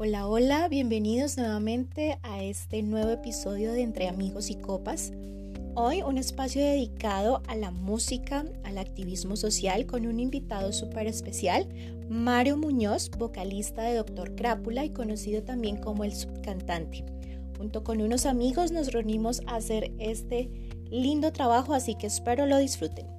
Hola, hola, bienvenidos nuevamente a este nuevo episodio de Entre Amigos y Copas. Hoy un espacio dedicado a la música, al activismo social con un invitado súper especial, Mario Muñoz, vocalista de Doctor Crápula y conocido también como el subcantante. Junto con unos amigos nos reunimos a hacer este lindo trabajo, así que espero lo disfruten.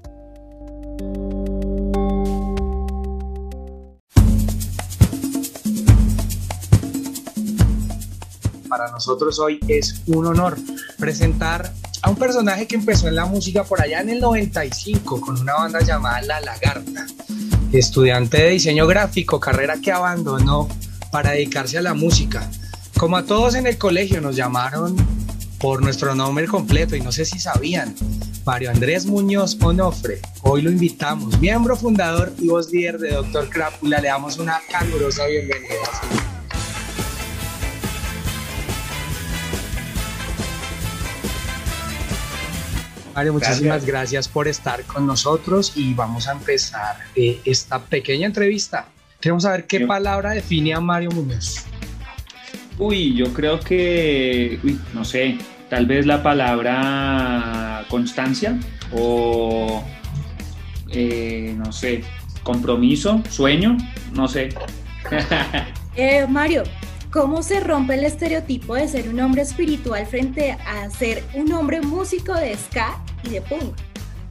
Nosotros hoy es un honor presentar a un personaje que empezó en la música por allá en el 95 con una banda llamada La Lagarta, estudiante de diseño gráfico, carrera que abandonó para dedicarse a la música. Como a todos en el colegio nos llamaron por nuestro nombre completo y no sé si sabían, Mario Andrés Muñoz Onofre. Hoy lo invitamos, miembro fundador y voz líder de Doctor Crápula. Le damos una calurosa bienvenida. Mario, muchísimas gracias. por estar con nosotros y vamos a empezar eh, esta pequeña entrevista. Queremos saber qué palabra define a Mario Muñoz. Uy, yo creo que, uy, no sé, tal vez la palabra constancia o, eh, no sé, compromiso, sueño, no sé. eh, Mario, ¿Cómo se rompe el estereotipo de ser un hombre espiritual frente a ser un hombre músico de ska y de?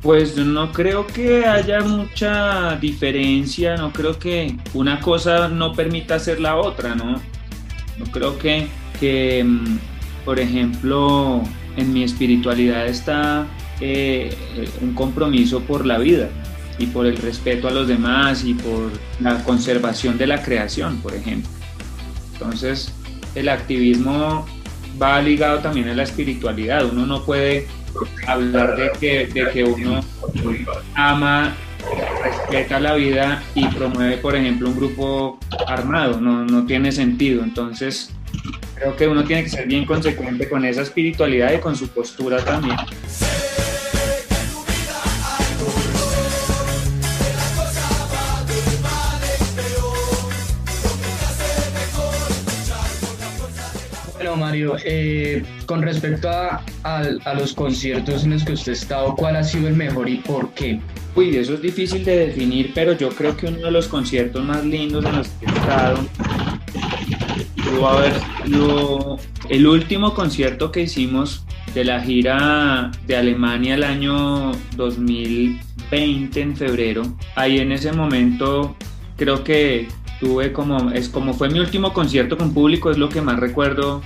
Pues no creo que haya mucha diferencia, no creo que una cosa no permita hacer la otra, ¿no? No creo que, que mm, por ejemplo, en mi espiritualidad está eh, un compromiso por la vida y por el respeto a los demás y por la conservación de la creación, por ejemplo. Entonces, el activismo va ligado también a la espiritualidad. Uno no puede hablar de que, de que uno ama, respeta la vida y promueve, por ejemplo, un grupo armado. No, no tiene sentido. Entonces, creo que uno tiene que ser bien consecuente con esa espiritualidad y con su postura también. Mario, eh, con respecto a, los conciertos en los que usted ha estado, ¿cuál ha sido el mejor y por qué? Uy, eso es difícil de definir, pero yo creo que uno de los conciertos más lindos en los que he estado pudo haber sido el último concierto que hicimos de la gira de Alemania el año 2020 en febrero. Ahí en ese momento creo que tuve como, es como fue mi último concierto con público, es lo que más recuerdo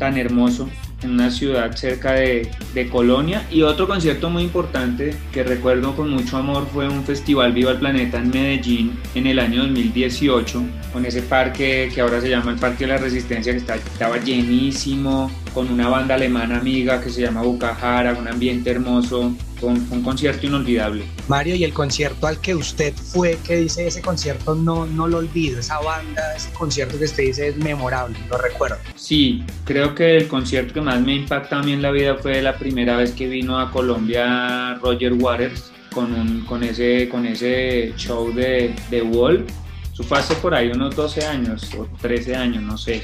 tan hermoso en una ciudad cerca de, de, Colonia. Y otro concierto muy importante que recuerdo con mucho amor fue un festival Viva el Planeta en Medellín en el año 2018, con ese parque que ahora se llama el Parque de la Resistencia, que estaba llenísimo, con una banda alemana amiga que se llama Bucajara, un ambiente hermoso, con un concierto inolvidable. Mario, y el concierto al que usted fue, que dice ese concierto no, no lo olvido, esa banda, ese concierto que usted dice es memorable, lo recuerdo. Sí, creo que el concierto que más me impacta a mí en la vida fue la primera vez que vino a Colombia Roger Waters con, un, con, ese, con ese show de, de Wall. Eso fue hace por ahí unos 12 años o 13 años, no sé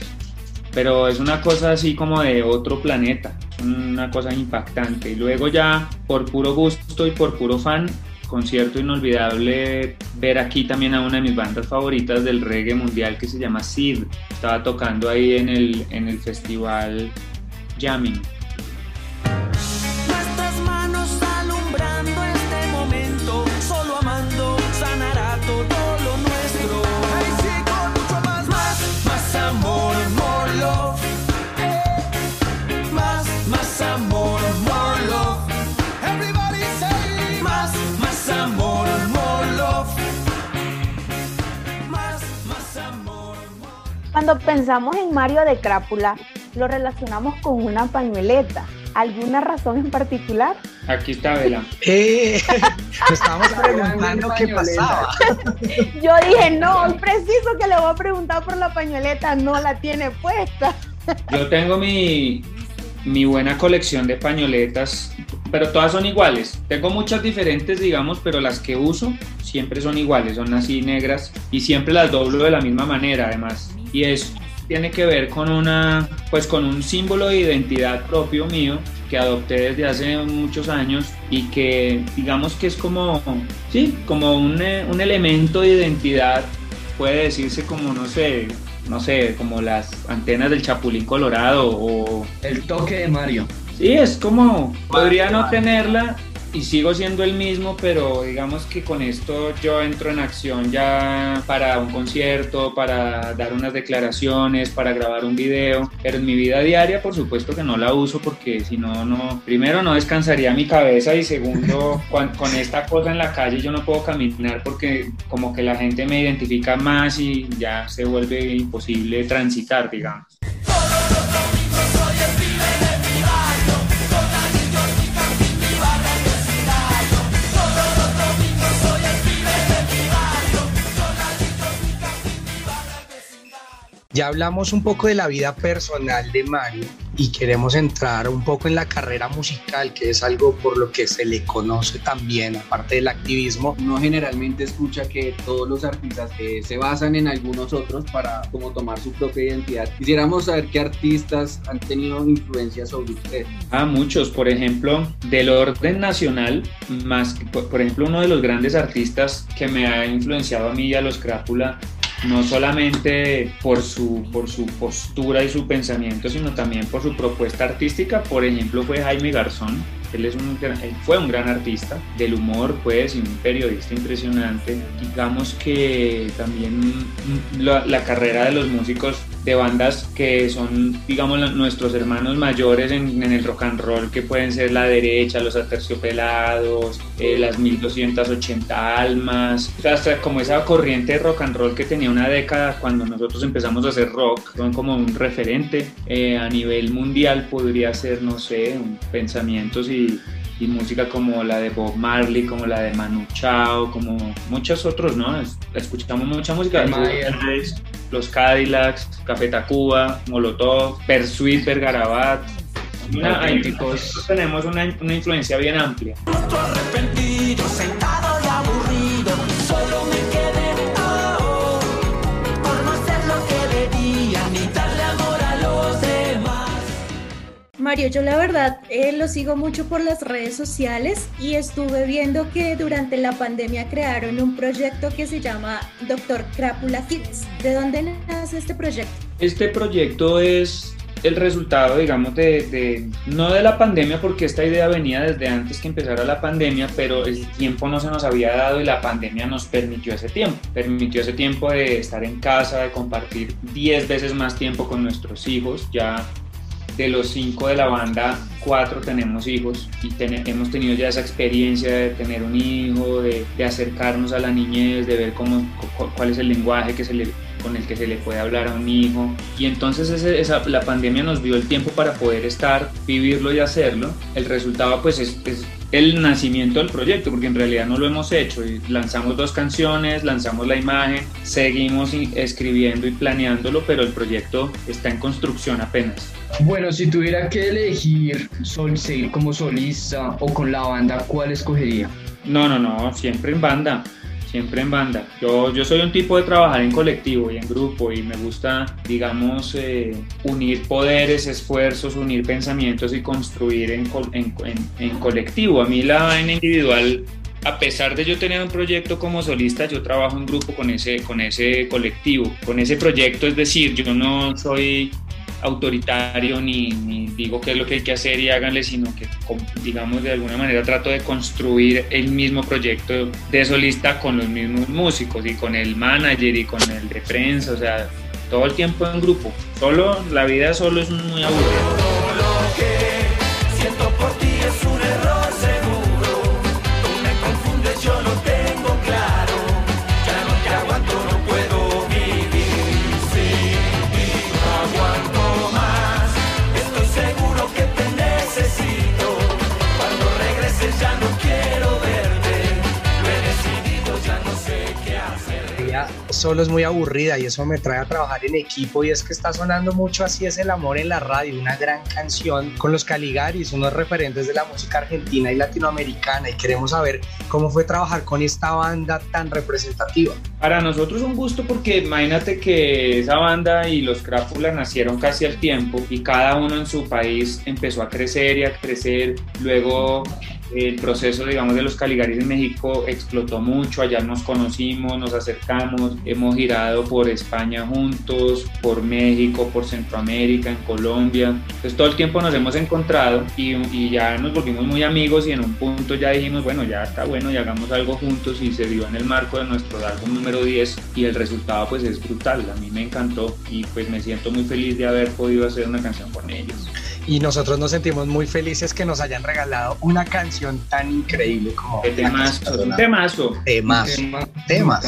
pero es una cosa así como de otro planeta, una cosa impactante. Y luego ya por puro gusto y por puro fan, concierto inolvidable ver aquí también a una de mis bandas favoritas del reggae mundial que se llama Sid. Estaba tocando ahí en el, en el festival Jamming. Cuando pensamos en Mario de Crápula, lo relacionamos con una pañueleta. ¿Alguna razón en particular? Aquí está Vela. Eh, estábamos preguntando qué pasaba. Yo dije, no, es preciso que le voy a preguntar por la pañueleta, no la tiene puesta. Yo tengo mi, mi buena colección de pañoletas, pero todas son iguales. Tengo muchas diferentes, digamos, pero las que uso siempre son iguales, son así negras y siempre las doblo de la misma manera, además y es tiene que ver con una, pues con un símbolo de identidad propio mío que adopté desde hace muchos años y que digamos que es como, sí, como un, un elemento de identidad, puede decirse como, no sé, no sé, como las antenas del Chapulín Colorado o... El toque de Mario. Sí, es como, podría no tenerla y sigo siendo el mismo, pero digamos que con esto yo entro en acción ya para un concierto, para dar unas declaraciones, para grabar un video, pero en mi vida diaria por supuesto que no la uso porque si no, no, primero no descansaría mi cabeza y segundo, con, con esta cosa en la calle yo no puedo caminar porque como que la gente me identifica más y ya se vuelve imposible transitar, digamos. Ya hablamos un poco de la vida personal de Mario y queremos entrar un poco en la carrera musical, que es algo por lo que se le conoce también, aparte del activismo. Uno generalmente escucha que todos los artistas eh, se basan en algunos otros para como tomar su propia identidad. Quisiéramos saber qué artistas han tenido influencia sobre usted. Ah, muchos, por ejemplo, del orden nacional, más, por, por ejemplo, uno de los grandes artistas que me ha influenciado a mí y a los Crápula no solamente por su, por su postura y su pensamiento, sino también por su propuesta artística. Por ejemplo, fue Jaime Garzón. Él, es un, él fue un gran artista del humor, pues, y un periodista impresionante. Digamos que también la, la carrera de los músicos de bandas que son, digamos, nuestros hermanos mayores en, en, el rock and roll, que pueden ser La Derecha, Los Aterciopelados, eh, las 1280 Almas, hasta como esa corriente de rock and roll que tenía una década cuando nosotros empezamos a hacer rock, son como un referente eh, a nivel mundial, podría ser, no sé, pensamientos y y música como la de Bob Marley, como la de Manu Chao, como muchos otros, ¿no? Escuchamos mucha música. Los Cadillacs, Café Tacuba, Molotov, Persuit, Bergarabat. Una, hay, tenemos una, una, influencia bien amplia. Mario, yo la verdad eh, lo sigo mucho por las redes sociales y estuve viendo que durante la pandemia crearon un proyecto que se llama Doctor Crápula Kids. ¿De dónde nace este proyecto? Este proyecto es el resultado, digamos, de, de, no de la pandemia, porque esta idea venía desde antes que empezara la pandemia, pero el tiempo no se nos había dado y la pandemia nos permitió ese tiempo. Permitió ese tiempo de estar en casa, de compartir 10 veces más tiempo con nuestros hijos. Ya de los cinco de la banda, cuatro tenemos hijos y hemos tenido ya esa experiencia de tener un hijo, de, acercarnos a la niñez, de ver cómo, cuál es el lenguaje que se le, con el que se le puede hablar a un hijo. Y entonces esa, la pandemia nos dio el tiempo para poder estar, vivirlo y hacerlo. El resultado pues es, es el nacimiento del proyecto, porque en realidad no lo hemos hecho. Lanzamos dos canciones, lanzamos la imagen, seguimos escribiendo y planeándolo, pero el proyecto está en construcción apenas. Bueno, si tuviera que elegir sol, seguir como solista o con la banda, ¿cuál escogería? No, no, no, siempre en banda, siempre en banda. Yo, yo soy un tipo de trabajar en colectivo y en grupo y me gusta, digamos, eh, unir poderes, esfuerzos, unir pensamientos y construir en, en, en, en colectivo. A mí la vaina individual a pesar de yo tener un proyecto como solista, yo trabajo en grupo con ese, con ese colectivo, con ese proyecto, es decir, yo no soy autoritario ni, ni, digo qué es lo que hay que hacer y háganle, sino que, digamos, de alguna manera trato de construir el mismo proyecto de solista con los mismos músicos y con el manager y con el de prensa, o sea, todo el tiempo en grupo. Solo, la vida solo es muy aburrida. ya no quiero verte. Lo no sé qué hacer. Solo es muy aburrida y eso me trae a trabajar en equipo y es que está sonando mucho así es el amor en la radio, una gran canción con los Caligaris, unos referentes de la música argentina y latinoamericana y queremos saber cómo fue trabajar con esta banda tan representativa. Para nosotros un gusto porque imagínate que esa banda y los Crápulas nacieron casi al tiempo y cada uno en su país empezó a crecer y a crecer, luego el proceso, digamos, de los Caligaris en México explotó mucho, allá nos conocimos, nos acercamos, hemos girado por España juntos, por México, por Centroamérica, en Colombia, entonces todo el tiempo nos hemos encontrado y, y ya nos volvimos muy amigos y en un punto ya dijimos, bueno, ya está bueno y hagamos algo juntos y se dio en el marco de nuestro álbum número 10 y el resultado pues es brutal, a mí me encantó y pues me siento muy feliz de haber podido hacer una canción con ellos y nosotros nos sentimos muy felices que nos hayan regalado una canción tan increíble como ¿Qué temazo, un temazo. Temazo. Temas.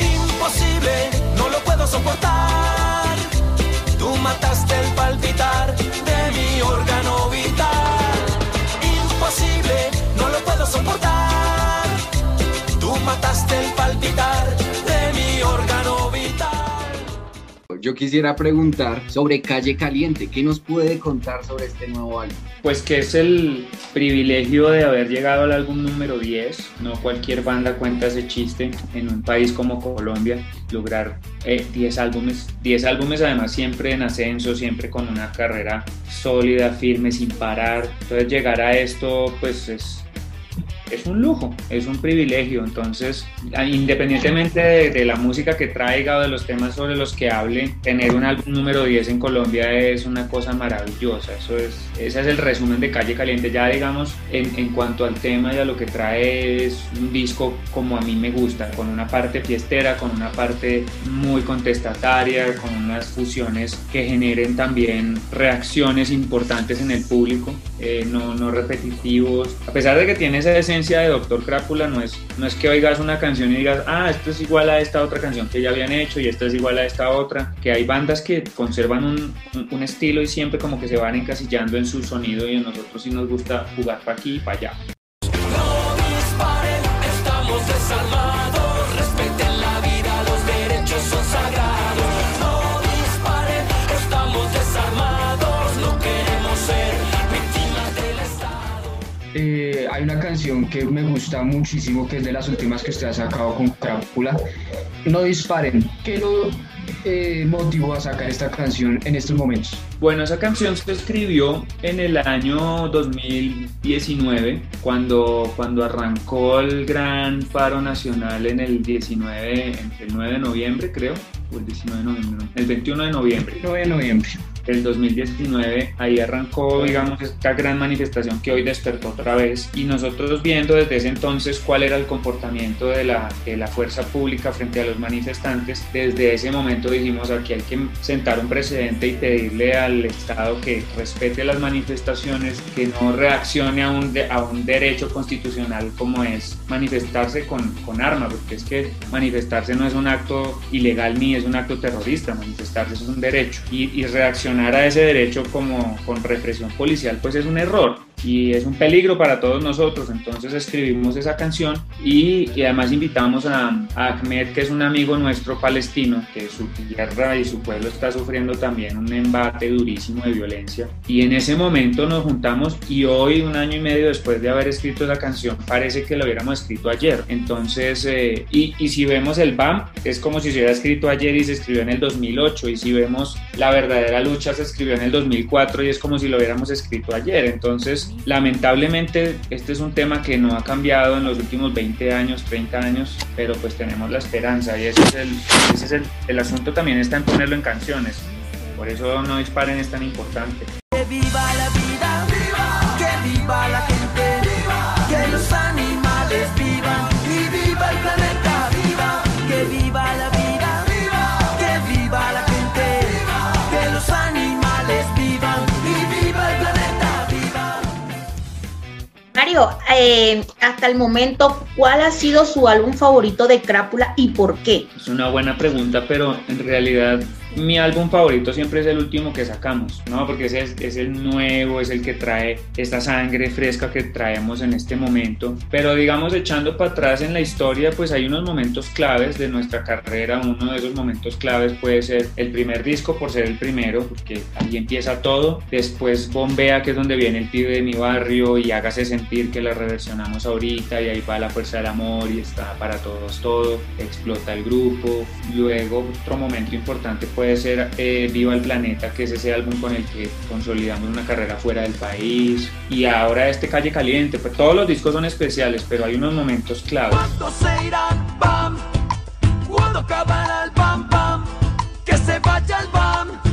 Imposible, no lo puedo soportar. Tú mataste el palpitar de mi órgano vital. Imposible, no lo puedo soportar. Tú mataste el palpitar yo quisiera preguntar sobre Calle Caliente. ¿Qué nos puede contar sobre este nuevo álbum? Pues que es el privilegio de haber llegado al álbum número 10. No cualquier banda cuenta ese chiste en un país como Colombia. Lograr 10 eh, álbumes. 10 álbumes además siempre en ascenso, siempre con una carrera sólida, firme, sin parar. Entonces llegar a esto pues es es un lujo, es un privilegio. Entonces, independientemente de, la música que traiga o de los temas sobre los que hable, tener un álbum número 10 en Colombia es una cosa maravillosa. Eso es, ese es el resumen de Calle Caliente. Ya digamos, en, en cuanto al tema y a lo que trae, es un disco como a mí me gusta, con una parte fiestera, con una parte muy contestataria, con unas fusiones que generen también reacciones importantes en el público, eh, no, no repetitivos. A pesar de que tiene esa esencia de Doctor Crápula no es, no es que oigas una canción y digas, ah, esto es igual a esta otra canción que ya habían hecho y esta es igual a esta otra, que hay bandas que conservan un, un, estilo y siempre como que se van encasillando en su sonido y a nosotros sí nos gusta jugar para aquí y para allá. Eh, hay una canción que me gusta muchísimo, que es de las últimas que usted ha sacado con Crápula. No disparen. ¿Qué lo eh, motivó a sacar esta canción en estos momentos? Bueno, esa canción se escribió en el año 2019, cuando, cuando arrancó el gran paro nacional en el 19, el 9 de noviembre, creo, o el 19 de noviembre, el 21 de noviembre. 9 de noviembre el 2019, ahí arrancó, digamos, esta gran manifestación que hoy despertó otra vez. Y nosotros viendo desde ese entonces cuál era el comportamiento de la, de la fuerza pública frente a los manifestantes, desde ese momento dijimos aquí hay que sentar un precedente y pedirle al Estado que respete las manifestaciones, que no reaccione a un, a un derecho constitucional como es manifestarse con, con armas, porque es que manifestarse no es un acto ilegal ni es un acto terrorista, manifestarse es un derecho. Y, y reaccionar a ese derecho como con represión policial, pues es un error y es un peligro para todos nosotros. Entonces escribimos esa canción y, además invitamos a, Ahmed, que es un amigo nuestro palestino, que su tierra y su pueblo está sufriendo también un embate durísimo de violencia. Y en ese momento nos juntamos y hoy, un año y medio después de haber escrito esa canción, parece que lo hubiéramos escrito ayer. Entonces, eh, y, y si vemos el BAM, es como si se hubiera escrito ayer y se escribió en el 2008. Y si vemos la verdadera lucha, se escribió en el 2004 y es como si lo hubiéramos escrito ayer. Entonces, Lamentablemente este es un tema que no ha cambiado en los últimos 20 años, 30 años, pero pues tenemos la esperanza y ese es el, ese es el, el asunto también está en ponerlo en canciones. Por eso no disparen es tan importante. Mario, eh, hasta el momento, ¿cuál ha sido su álbum favorito de Crápula y por qué? Es una buena pregunta, pero en realidad mi álbum favorito siempre es el último que sacamos, ¿no? Porque ese es, es, el nuevo, es el que trae esta sangre fresca que traemos en este momento. Pero digamos, echando para atrás en la historia, pues hay unos momentos claves de nuestra carrera. Uno de esos momentos claves puede ser el primer disco por ser el primero, porque ahí empieza todo. Después Bombea, que es donde viene el pibe de mi barrio y hágase sentir que la reversionamos ahorita y ahí va la fuerza del amor y está para todos todo. Explota el grupo. Luego otro momento importante puede ser eh, Viva el Planeta, que es ese álbum con el que consolidamos una carrera fuera del país. Y ahora este Calle Caliente, pues todos los discos son especiales, pero hay unos momentos claves. se irán? Bam. Cuando acabará el bam bam. Que se vaya el bam.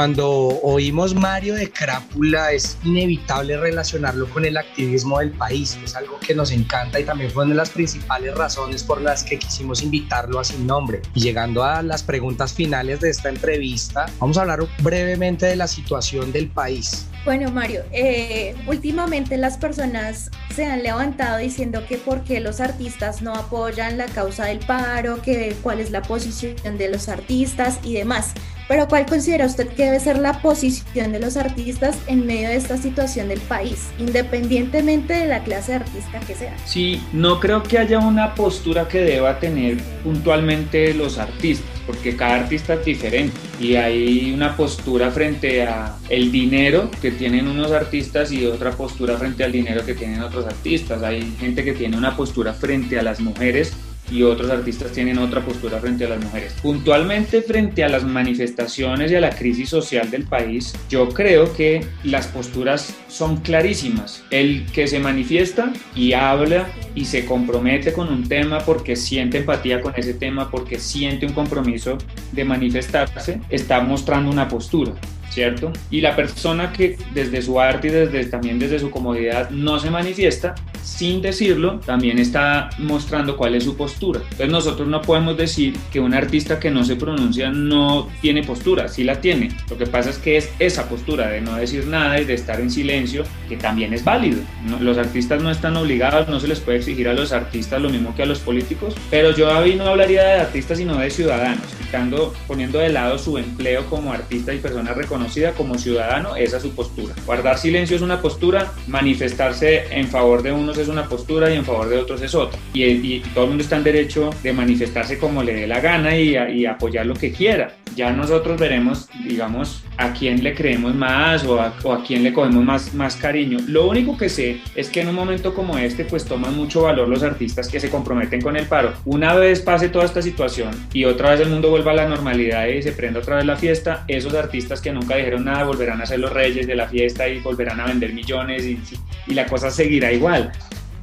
Cuando oímos Mario de Crápula es inevitable relacionarlo con el activismo del país, es algo que nos encanta y también fue una de las principales razones por las que quisimos invitarlo a Sin Nombre. Y llegando a las preguntas finales de esta entrevista, vamos a hablar brevemente de la situación del país. Bueno, Mario, eh, últimamente las personas se han levantado diciendo que por qué los artistas no apoyan la causa del paro, que cuál es la posición de los artistas y demás. Pero ¿cuál considera usted que debe ser la posición de los artistas en medio de esta situación del país, independientemente de la clase de artista que sea? Sí, no creo que haya una postura que deba tener puntualmente los artistas, porque cada artista es diferente y hay una postura frente a el dinero que tienen unos artistas y otra postura frente al dinero que tienen otros artistas. Hay gente que tiene una postura frente a las mujeres y otros artistas tienen otra postura frente a las mujeres. Puntualmente frente a las manifestaciones y a la crisis social del país, yo creo que las posturas son clarísimas. El que se manifiesta y habla y se compromete con un tema porque siente empatía con ese tema, porque siente un compromiso de manifestarse, está mostrando una postura. ¿Cierto? Y la persona que desde su arte y desde, también desde su comodidad no se manifiesta, sin decirlo, también está mostrando cuál es su postura. Entonces nosotros no podemos decir que un artista que no se pronuncia no tiene postura, sí la tiene. Lo que pasa es que es esa postura de no decir nada y de estar en silencio, que también es válido. Los artistas no están obligados, no se les puede exigir a los artistas lo mismo que a los políticos, pero yo ahí no hablaría de artistas sino de ciudadanos, quitando, poniendo de lado su empleo como artista y persona reconocida conocida como ciudadano, esa es su postura. Guardar silencio es una postura, manifestarse en favor de unos es una postura y en favor de otros es otra. Y, y todo el mundo está en derecho de manifestarse como le dé la gana y, y apoyar lo que quiera. Ya nosotros veremos, digamos, a quién le creemos más o a, o a quién le cogemos más, más cariño. Lo único que sé es que en un momento como este, pues toman mucho valor los artistas que se comprometen con el paro. Una vez pase toda esta situación y otra vez el mundo vuelva a la normalidad y se prenda otra vez la fiesta, esos artistas que nunca dijeron nada volverán a ser los reyes de la fiesta y volverán a vender millones y, y la cosa seguirá igual.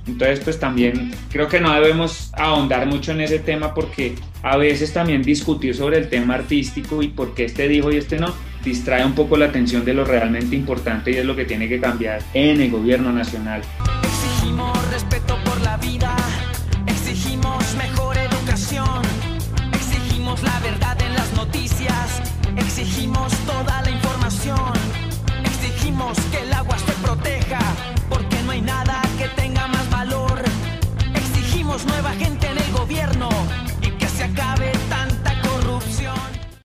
Entonces, pues también creo que no debemos ahondar mucho en ese tema porque a veces también discutir sobre el tema artístico y por qué este dijo y este no, distrae un poco la atención de lo realmente importante y es lo que tiene que cambiar en el gobierno nacional. Exigimos respeto por la vida, exigimos mejor educación, exigimos la verdad en las noticias, exigimos toda la información, exigimos que el agua se proteja, porque no hay nada que tenga más valor. Exigimos nueva gente en el gobierno y que se acabe corrupción.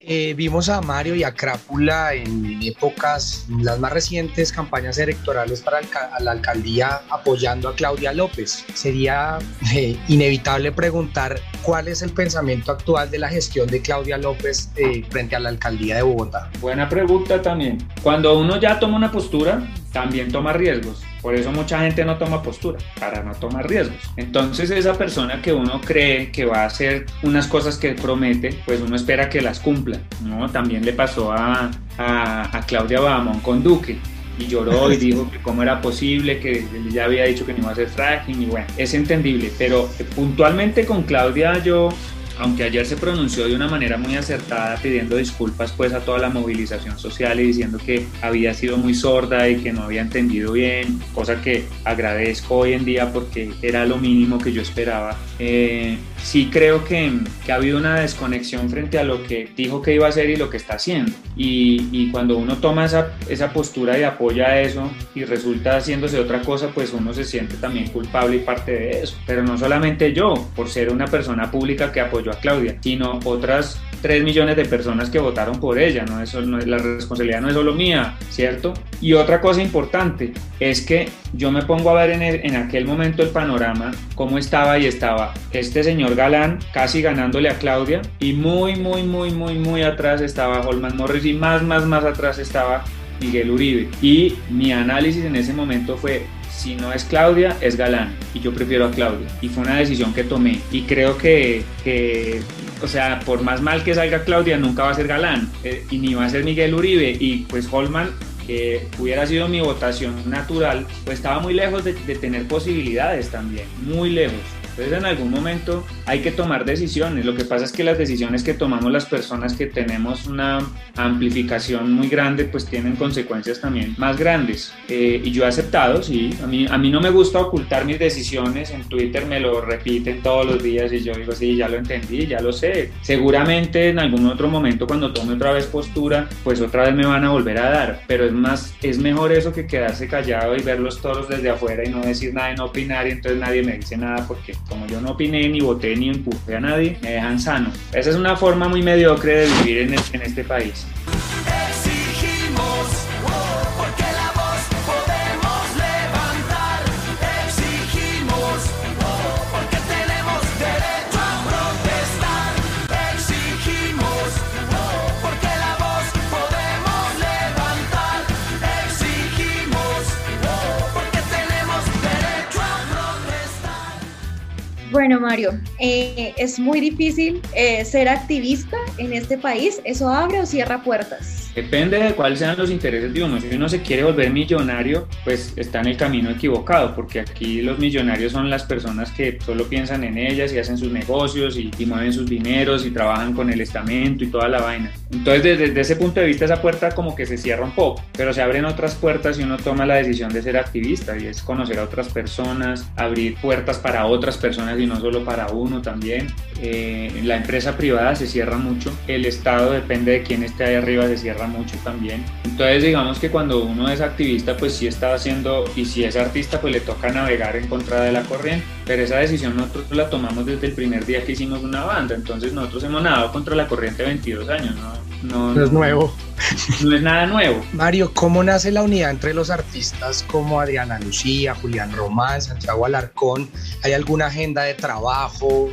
Eh, vimos a Mario y a Crápula en épocas, las más recientes campañas electorales para la alcaldía apoyando a Claudia López. Sería eh, inevitable preguntar cuál es el pensamiento actual de la gestión de Claudia López eh, frente a la alcaldía de Bogotá. Buena pregunta también. Cuando uno ya toma una postura, también toma riesgos. Por eso mucha gente no toma postura, para no tomar riesgos. Entonces esa persona que uno cree que va a hacer unas cosas que promete, pues uno espera que las cumpla. ¿no? También le pasó a, a, a Claudia Bahamón con Duque y lloró y dijo que cómo era posible, que ya había dicho que no iba a hacer fracking y bueno, es entendible, pero puntualmente con Claudia yo aunque ayer se pronunció de una manera muy acertada pidiendo disculpas pues a toda la movilización social y diciendo que había sido muy sorda y que no había entendido bien, cosa que agradezco hoy en día porque era lo mínimo que yo esperaba. Eh, sí creo que, que, ha habido una desconexión frente a lo que dijo que iba a hacer y lo que está haciendo. Y, y cuando uno toma esa, esa, postura y apoya eso y resulta haciéndose otra cosa, pues uno se siente también culpable y parte de eso. Pero no solamente yo, por ser una persona pública que a Claudia, sino otras 3 millones de personas que votaron por ella, no, eso, no, la responsabilidad no es solo mía, ¿cierto? Y otra cosa importante es que yo me pongo a ver en, en aquel momento el panorama, cómo estaba y estaba este señor Galán casi ganándole a Claudia y muy, muy, muy, muy, muy atrás estaba Holman Morris y más, más, más atrás estaba Miguel Uribe. Y mi análisis en ese momento fue, si no es Claudia, es Galán. Y yo prefiero a Claudia. Y fue una decisión que tomé. Y creo que, que o sea, por más mal que salga Claudia, nunca va a ser Galán. Eh, y ni va a ser Miguel Uribe. Y pues Holman que hubiera sido mi votación natural, pues estaba muy lejos de, de, tener posibilidades también, muy lejos. Entonces en algún momento hay que tomar decisiones. Lo que pasa es que las decisiones que tomamos las personas que tenemos una amplificación muy grande, pues tienen consecuencias también más grandes. Eh, y yo he aceptado, sí. A mí, a mí no me gusta ocultar mis decisiones. En Twitter me lo repiten todos los días y yo digo, sí, ya lo entendí, ya lo sé. Seguramente en algún otro momento cuando tome otra vez postura, pues otra vez me van a volver a dar. Pero es más, es mejor eso que quedarse callado y ver los toros desde afuera y no decir nada y no opinar y entonces nadie me dice nada porque como yo no opiné ni voté ni empujé a nadie, me dejan sano. Esa es una forma muy mediocre de vivir en, en este país. Bueno, Mario, eh, es muy difícil eh, ser activista en este país. ¿Eso abre o cierra puertas? Depende de cuáles sean los intereses de uno. Si uno se quiere volver millonario, pues está en el camino equivocado, porque aquí los millonarios son las personas que solo piensan en ellas y hacen sus negocios y, y mueven sus dineros y trabajan con el estamento y toda la vaina. Entonces, desde, desde, ese punto de vista, esa puerta como que se cierra un poco, pero se abren otras puertas y uno toma la decisión de ser activista y es conocer a otras personas, abrir puertas para otras personas y no solo para uno también. Eh, la empresa privada se cierra mucho, el Estado depende de quién esté ahí arriba, se cierra mucho también. Entonces digamos que cuando uno es activista pues sí está haciendo y si es artista pues le toca navegar en contra de la corriente, pero esa decisión nosotros la tomamos desde el primer día que hicimos una banda, entonces nosotros hemos nadado contra la corriente 22 años, ¿no? No, no, es nuevo. No es nada nuevo. Mario, ¿cómo nace la unidad entre los artistas como Adriana Lucía, Julián Román, Santiago Alarcón? ¿Hay alguna agenda de trabajo?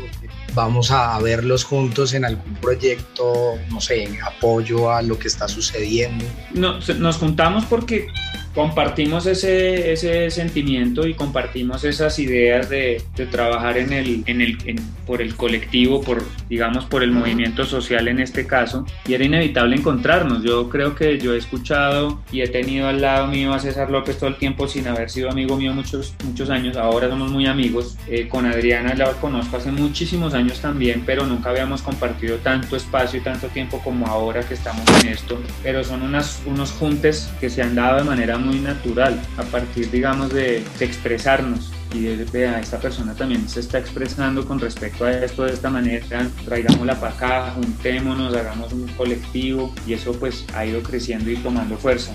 Vamos a verlos juntos en algún proyecto, no sé, en apoyo a lo que está sucediendo. No, nos juntamos porque compartimos ese, ese sentimiento y compartimos esas ideas de, de trabajar en el, en el, en, por el colectivo, por, digamos, por el movimiento social en este caso, y era inevitable encontrarnos. Yo creo que yo he escuchado y he tenido al lado mío a César López todo el tiempo sin haber sido amigo mío muchos, muchos años, ahora somos muy amigos. Eh, con Adriana la conozco hace muchísimos años también, pero nunca habíamos compartido tanto espacio y tanto tiempo como ahora que estamos en esto, pero son unas, unos juntes que se han dado de manera muy natural a partir, digamos, de, de expresarnos y de, vea, esta persona también se está expresando con respecto a esto de esta manera, traigámosla para acá, juntémonos, hagamos un colectivo y eso pues ha ido creciendo y tomando fuerza.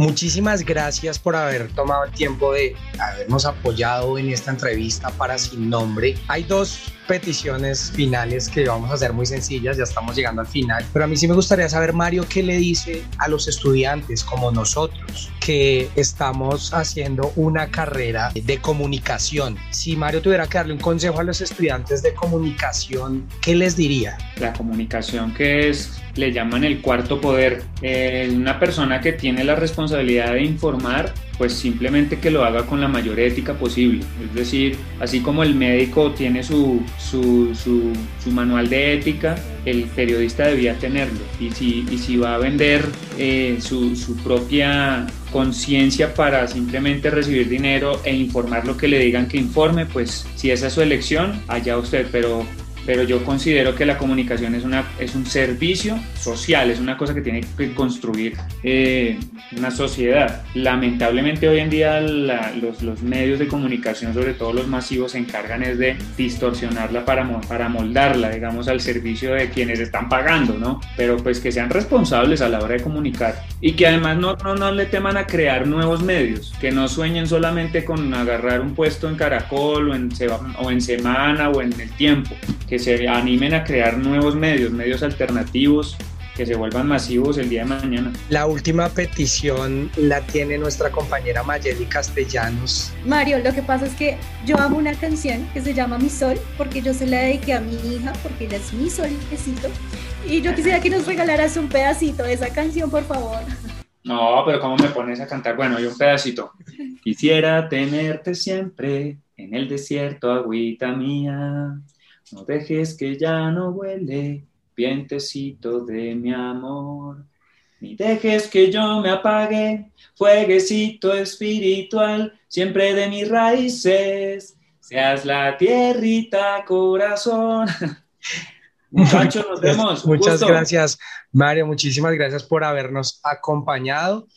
Muchísimas gracias por haber tomado el tiempo de habernos apoyado en esta entrevista para Sin Nombre. Hay dos peticiones finales que vamos a hacer muy sencillas, ya estamos llegando al final, pero a mí sí me gustaría saber, Mario, qué le dice a los estudiantes como nosotros que estamos haciendo una carrera de comunicación. Si Mario tuviera que darle un consejo a los estudiantes de comunicación, ¿qué les diría? La comunicación que es le llaman el cuarto poder. Eh, una persona que tiene la responsabilidad de informar pues simplemente que lo haga con la mayor ética posible. Es decir, así como el médico tiene su, su, su, manual de ética, el periodista debía tenerlo. Y si, y si va a vender eh, su, su propia conciencia para simplemente recibir dinero e informar lo que le digan que informe, pues si esa es su elección, allá usted, pero pero yo considero que la comunicación es, una, es un servicio social, es una cosa que tiene que construir eh, una sociedad. Lamentablemente hoy en día los, los, medios de comunicación, sobre todo los masivos, se encargan es de distorsionarla para, para moldarla, digamos, al servicio de quienes están pagando, ¿no? Pero pues que sean responsables a la hora de comunicar y que además no, no, no le teman a crear nuevos medios, que no sueñen solamente con agarrar un puesto en Caracol o en, o en Semana o en El Tiempo, que se animen a crear nuevos medios, medios alternativos que se vuelvan masivos el día de mañana. La última petición la tiene nuestra compañera Mayeli Castellanos. Mario, lo que pasa es que yo amo una canción que se llama Mi Sol, porque yo se la dediqué a mi hija, porque ella es mi solicito. Y yo quisiera que nos regalaras un pedacito de esa canción, por favor. No, pero ¿cómo me pones a cantar? Bueno, yo un pedacito. Quisiera tenerte siempre en el desierto, agüita mía. No dejes que ya no huele, vientecito de mi amor. Ni dejes que yo me apague, fueguecito espiritual, siempre de mis raíces. Seas la tierrita, corazón. Muchachos, nos vemos. Muchas gracias, Mario. Muchísimas gracias por habernos acompañado.